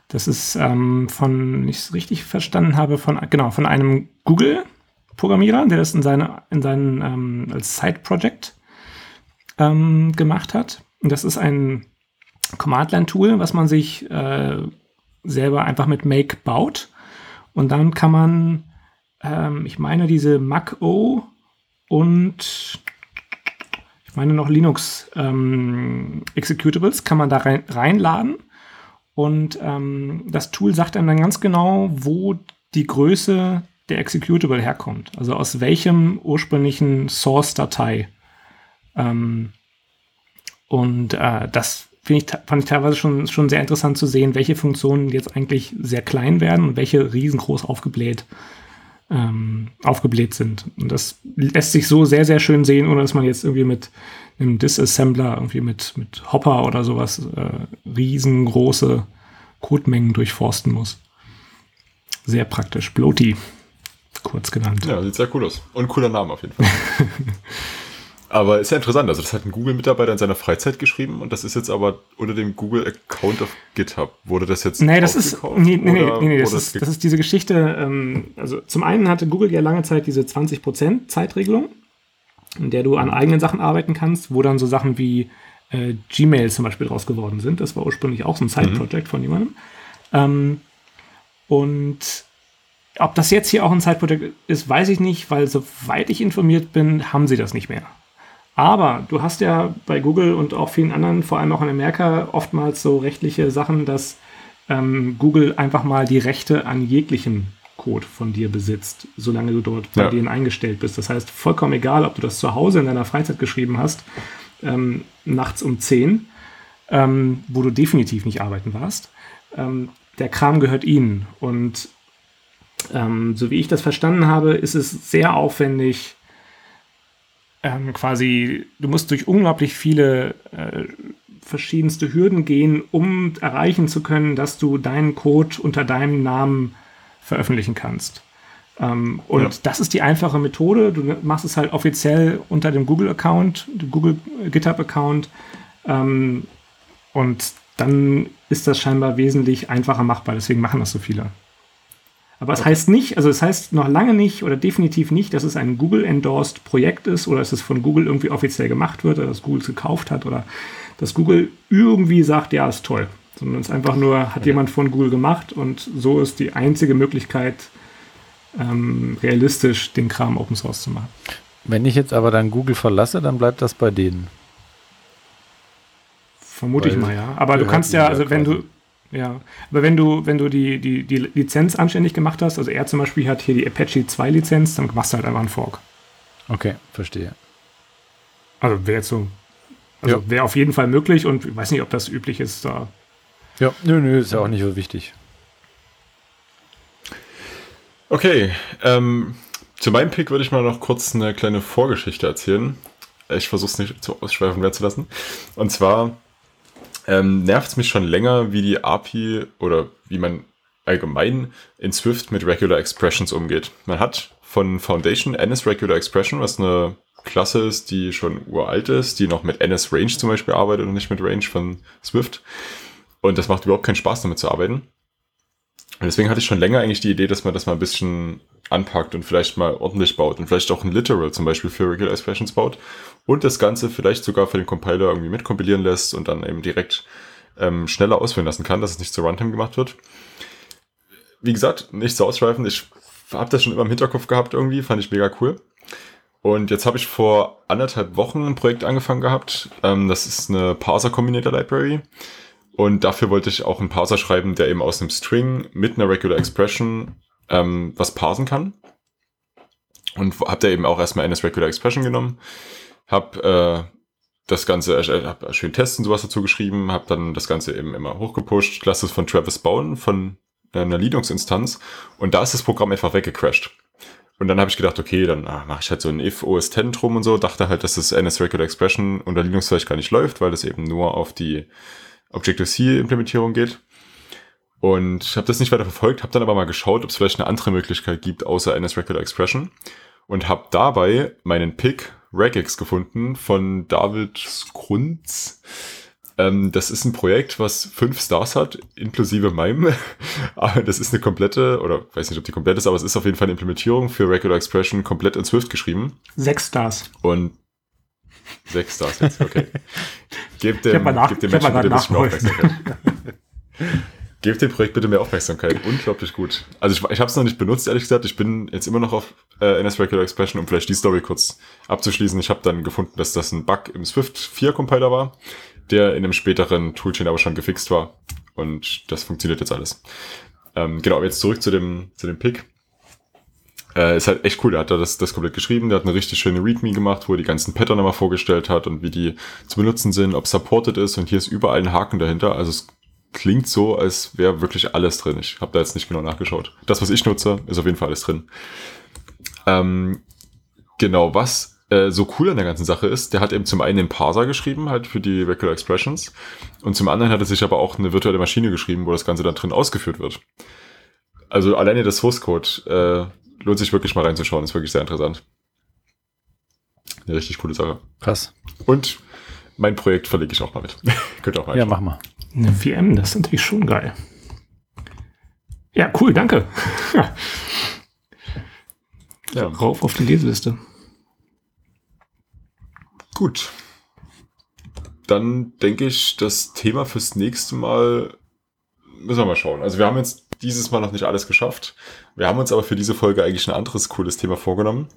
Das ist ähm, von, wenn ich es richtig verstanden habe, von, genau, von einem Google-Programmierer, der das in, seine, in seinen, ähm, als Side-Project ähm, gemacht hat. Und das ist ein Command-Line-Tool, was man sich äh, selber einfach mit Make baut und dann kann man, ähm, ich meine, diese Mac O und ich meine noch Linux ähm, Executables kann man da rein, reinladen. Und ähm, das Tool sagt einem dann ganz genau, wo die Größe der Executable herkommt. Also aus welchem ursprünglichen Source-Datei. Ähm, und äh, das finde ich, fand ich teilweise schon, schon sehr interessant zu sehen, welche Funktionen jetzt eigentlich sehr klein werden und welche riesengroß aufgebläht, ähm, aufgebläht sind. Und das lässt sich so sehr, sehr schön sehen, ohne dass man jetzt irgendwie mit einem Disassembler, irgendwie mit, mit Hopper oder sowas äh, riesengroße Codemengen durchforsten muss. Sehr praktisch. Bloaty, kurz genannt. Ja, sieht sehr cool aus. Und cooler Name auf jeden Fall. Aber ist ja interessant. Also, das hat ein Google-Mitarbeiter in seiner Freizeit geschrieben und das ist jetzt aber unter dem Google-Account auf GitHub. Wurde das jetzt Nee, das ist, nee, nee, nee, nee, das, ist, das ist diese Geschichte. Ähm, also, zum einen hatte Google ja lange Zeit diese 20% Zeitregelung, in der du an eigenen Sachen arbeiten kannst, wo dann so Sachen wie äh, Gmail zum Beispiel draus geworden sind. Das war ursprünglich auch so ein Side-Project mhm. von jemandem. Ähm, und ob das jetzt hier auch ein Side-Project ist, weiß ich nicht, weil soweit ich informiert bin, haben sie das nicht mehr. Aber du hast ja bei Google und auch vielen anderen, vor allem auch in Amerika, oftmals so rechtliche Sachen, dass ähm, Google einfach mal die Rechte an jeglichem Code von dir besitzt, solange du dort bei ja. denen eingestellt bist. Das heißt, vollkommen egal, ob du das zu Hause in deiner Freizeit geschrieben hast, ähm, nachts um 10, ähm, wo du definitiv nicht arbeiten warst. Ähm, der Kram gehört ihnen. Und ähm, so wie ich das verstanden habe, ist es sehr aufwendig, ähm, quasi, du musst durch unglaublich viele äh, verschiedenste Hürden gehen, um erreichen zu können, dass du deinen Code unter deinem Namen veröffentlichen kannst. Ähm, und ja. das ist die einfache Methode. Du machst es halt offiziell unter dem Google-Account, dem Google GitHub-Account. Ähm, Und dann ist das scheinbar wesentlich einfacher machbar. Deswegen machen das so viele. Aber es okay. heißt nicht, also es heißt noch lange nicht oder definitiv nicht, dass es ein Google-endorsed Projekt ist oder dass es von Google irgendwie offiziell gemacht wird oder dass Google es gekauft hat oder dass Google irgendwie sagt, ja, ist toll. Sondern es ist einfach nur, hat okay. jemand von Google gemacht und so ist die einzige Möglichkeit, ähm, realistisch den Kram Open Source zu machen. Wenn ich jetzt aber dann Google verlasse, dann bleibt das bei denen. Vermute Weil ich mal, ja. Aber du kannst ja, also wenn du, ja, aber wenn du, wenn du die, die, die Lizenz anständig gemacht hast, also er zum Beispiel hat hier die Apache 2 Lizenz, dann machst du halt einfach einen Fork. Okay, verstehe. Also wäre jetzt so, also ja. wäre auf jeden Fall möglich und ich weiß nicht, ob das üblich ist da. Ja, nö, nö, ist ja auch nicht so wichtig. Okay, ähm, zu meinem Pick würde ich mal noch kurz eine kleine Vorgeschichte erzählen. Ich versuche es nicht zu ausschweifen werden zu lassen. Und zwar ähm, nervt es mich schon länger, wie die API oder wie man allgemein in Swift mit Regular Expressions umgeht. Man hat von Foundation NS Regular Expression, was eine Klasse ist, die schon uralt ist, die noch mit NS Range zum Beispiel arbeitet und nicht mit Range von Swift. Und das macht überhaupt keinen Spaß, damit zu arbeiten. Und deswegen hatte ich schon länger eigentlich die Idee, dass man das mal ein bisschen anpackt und vielleicht mal ordentlich baut und vielleicht auch ein Literal zum Beispiel für Regular Expressions baut und das Ganze vielleicht sogar für den Compiler irgendwie mitkompilieren lässt und dann eben direkt ähm, schneller ausführen lassen kann, dass es nicht zur Runtime gemacht wird. Wie gesagt, nicht so ausschweifend. Ich habe das schon immer im Hinterkopf gehabt irgendwie, fand ich mega cool. Und jetzt habe ich vor anderthalb Wochen ein Projekt angefangen gehabt. Ähm, das ist eine Parser Combinator Library. Und dafür wollte ich auch einen Parser schreiben, der eben aus einem String mit einer Regular Expression ähm, was parsen kann. Und habe da eben auch erstmal NS Regular Expression genommen hab äh, das Ganze, äh, hab schön Tests und sowas dazu geschrieben, hab dann das Ganze eben immer hochgepusht, lass es von Travis bauen, von einer Linux-Instanz und da ist das Programm einfach weggecrashed. Und dann habe ich gedacht, okay, dann ah, mache ich halt so ein if OS 10 drum und so, dachte halt, dass das NS Regular Expression unter Linux vielleicht gar nicht läuft, weil das eben nur auf die Objective-C-Implementierung geht. Und ich habe das nicht weiter verfolgt, habe dann aber mal geschaut, ob es vielleicht eine andere Möglichkeit gibt, außer NS Regular Expression. Und habe dabei meinen Pick Regex gefunden von David Skrunz. Ähm, das ist ein Projekt, was fünf Stars hat, inklusive meinem. aber das ist eine komplette, oder weiß nicht, ob die komplett ist, aber es ist auf jeden Fall eine Implementierung für Regular Expression komplett in Swift geschrieben. Sechs Stars. Und sechs Stars jetzt, okay. Gebt dem, nach, gebt dem Menschen bitte ein bisschen Aufmerksamkeit. Gebt dem Projekt bitte mehr Aufmerksamkeit. Unglaublich gut. Also ich, ich habe es noch nicht benutzt, ehrlich gesagt. Ich bin jetzt immer noch auf äh, NS Regular Expression, um vielleicht die Story kurz abzuschließen. Ich habe dann gefunden, dass das ein Bug im Swift 4 Compiler war, der in einem späteren Toolchain aber schon gefixt war. Und das funktioniert jetzt alles. Ähm, genau, jetzt zurück zu dem, zu dem Pick. Äh, ist halt echt cool, der hat da das, das komplett geschrieben, der hat eine richtig schöne README gemacht, wo er die ganzen Pattern nochmal vorgestellt hat und wie die zu benutzen sind, ob supported ist und hier ist überall ein Haken dahinter, also es klingt so, als wäre wirklich alles drin. Ich habe da jetzt nicht genau nachgeschaut. Das, was ich nutze, ist auf jeden Fall alles drin. Ähm, genau, was äh, so cool an der ganzen Sache ist, der hat eben zum einen den Parser geschrieben, halt für die Regular Expressions, und zum anderen hat er sich aber auch eine virtuelle Maschine geschrieben, wo das Ganze dann drin ausgeführt wird. Also alleine das Source Code äh, lohnt sich wirklich mal reinzuschauen, ist wirklich sehr interessant. Eine richtig coole Sache. Krass. Und mein Projekt verlege ich auch mal mit. Könnt ihr auch mal. Ja, mach mal. Eine VM, das ist natürlich schon geil. Ja, cool, danke. ja. ja. Rauf auf die Leseliste. Gut. Dann denke ich, das Thema fürs nächste Mal müssen wir mal schauen. Also wir haben jetzt dieses Mal noch nicht alles geschafft. Wir haben uns aber für diese Folge eigentlich ein anderes cooles Thema vorgenommen.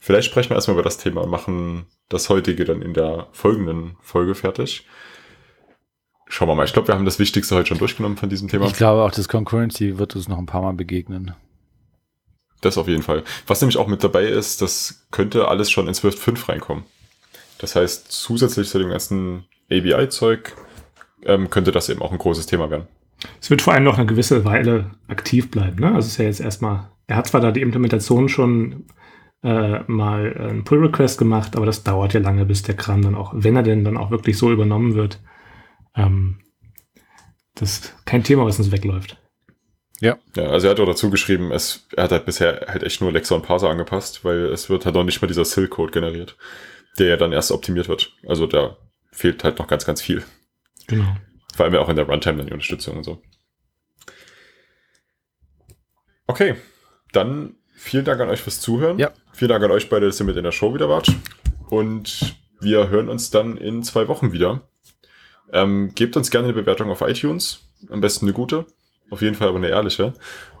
Vielleicht sprechen wir erstmal über das Thema und machen das heutige dann in der folgenden Folge fertig. Schauen wir mal. Ich glaube, wir haben das Wichtigste heute schon durchgenommen von diesem Thema. Ich glaube, auch das Concurrency wird uns noch ein paar Mal begegnen. Das auf jeden Fall. Was nämlich auch mit dabei ist, das könnte alles schon in Swift 5 reinkommen. Das heißt, zusätzlich zu dem ganzen ABI-Zeug ähm, könnte das eben auch ein großes Thema werden. Es wird vor allem noch eine gewisse Weile aktiv bleiben. Ne? Also es ist ja jetzt erstmal, er hat zwar da die Implementation schon äh, mal einen Pull-Request gemacht, aber das dauert ja lange, bis der Kram dann auch, wenn er denn dann auch wirklich so übernommen wird, ähm, das ist kein Thema, was uns wegläuft. Ja. ja, also er hat auch dazu geschrieben, es, er hat halt bisher halt echt nur Lexer und Parser angepasst, weil es wird halt noch nicht mal dieser Silk-Code generiert, der ja dann erst optimiert wird. Also da fehlt halt noch ganz, ganz viel. Genau. Vor allem auch in der Runtime dann die Unterstützung und so. Okay, dann vielen Dank an euch fürs Zuhören. Ja. Vielen Dank an euch beide, dass ihr mit in der Show wieder wart. Und wir hören uns dann in zwei Wochen wieder. Ähm, gebt uns gerne eine Bewertung auf iTunes. Am besten eine gute. Auf jeden Fall aber eine ehrliche.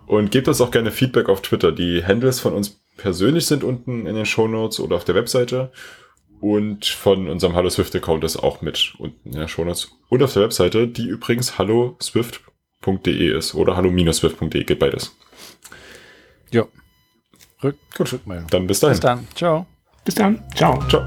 Und gebt uns auch gerne Feedback auf Twitter. Die Handles von uns persönlich sind unten in den Show Notes oder auf der Webseite. Und von unserem Hallo Swift Account ist auch mit unten in der Show Notes. Und auf der Webseite, die übrigens halloswift.de ist. Oder hallo-swift.de, geht beides. Ja. Rück, Gut. Rückmeldung. Dann bis dahin. Bis dann. Ciao. Bis dann. Ciao. Ciao.